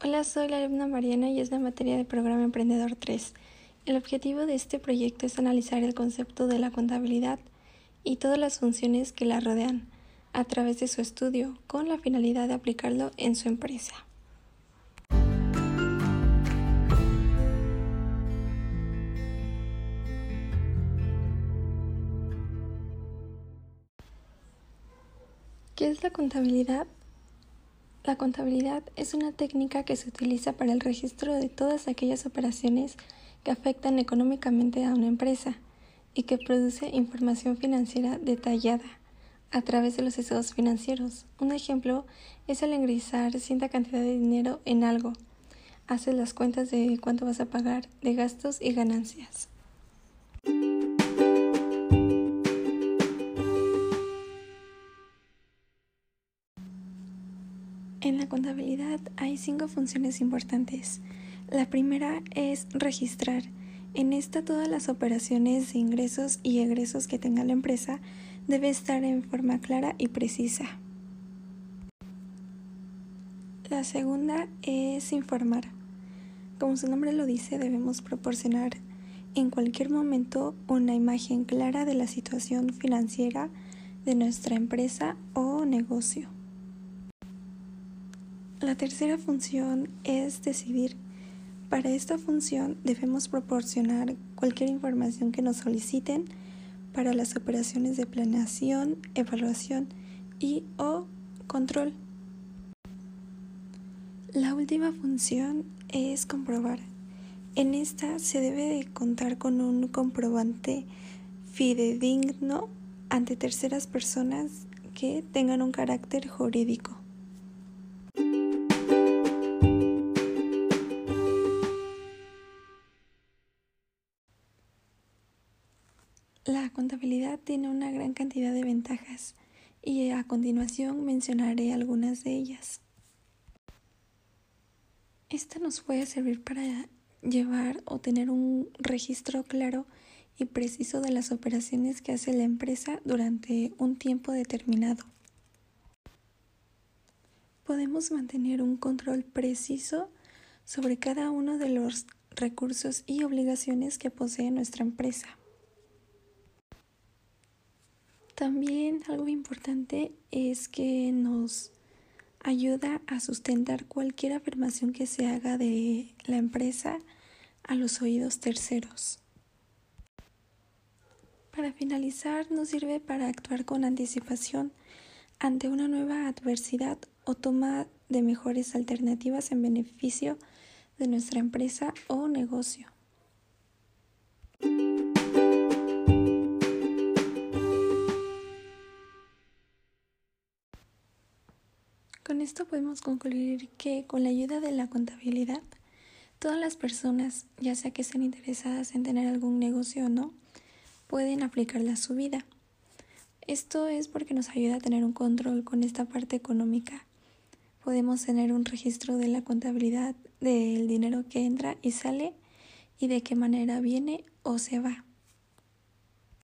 Hola, soy la alumna Mariana y es la materia de Programa Emprendedor 3. El objetivo de este proyecto es analizar el concepto de la contabilidad y todas las funciones que la rodean a través de su estudio con la finalidad de aplicarlo en su empresa. ¿Qué es la contabilidad? La contabilidad es una técnica que se utiliza para el registro de todas aquellas operaciones que afectan económicamente a una empresa y que produce información financiera detallada a través de los estados financieros. Un ejemplo es el ingresar cierta cantidad de dinero en algo. Haces las cuentas de cuánto vas a pagar de gastos y ganancias. En la contabilidad hay cinco funciones importantes. La primera es registrar. En esta todas las operaciones de ingresos y egresos que tenga la empresa debe estar en forma clara y precisa. La segunda es informar. Como su nombre lo dice, debemos proporcionar en cualquier momento una imagen clara de la situación financiera de nuestra empresa o negocio. La tercera función es decidir. Para esta función debemos proporcionar cualquier información que nos soliciten para las operaciones de planeación, evaluación y o control. La última función es comprobar. En esta se debe de contar con un comprobante fidedigno ante terceras personas que tengan un carácter jurídico. La contabilidad tiene una gran cantidad de ventajas y a continuación mencionaré algunas de ellas. Esta nos puede servir para llevar o tener un registro claro y preciso de las operaciones que hace la empresa durante un tiempo determinado. Podemos mantener un control preciso sobre cada uno de los recursos y obligaciones que posee nuestra empresa. También algo importante es que nos ayuda a sustentar cualquier afirmación que se haga de la empresa a los oídos terceros. Para finalizar, nos sirve para actuar con anticipación ante una nueva adversidad o toma de mejores alternativas en beneficio de nuestra empresa o negocio. Con esto podemos concluir que con la ayuda de la contabilidad, todas las personas, ya sea que estén interesadas en tener algún negocio o no, pueden aplicarla a su vida. Esto es porque nos ayuda a tener un control con esta parte económica. Podemos tener un registro de la contabilidad del dinero que entra y sale y de qué manera viene o se va.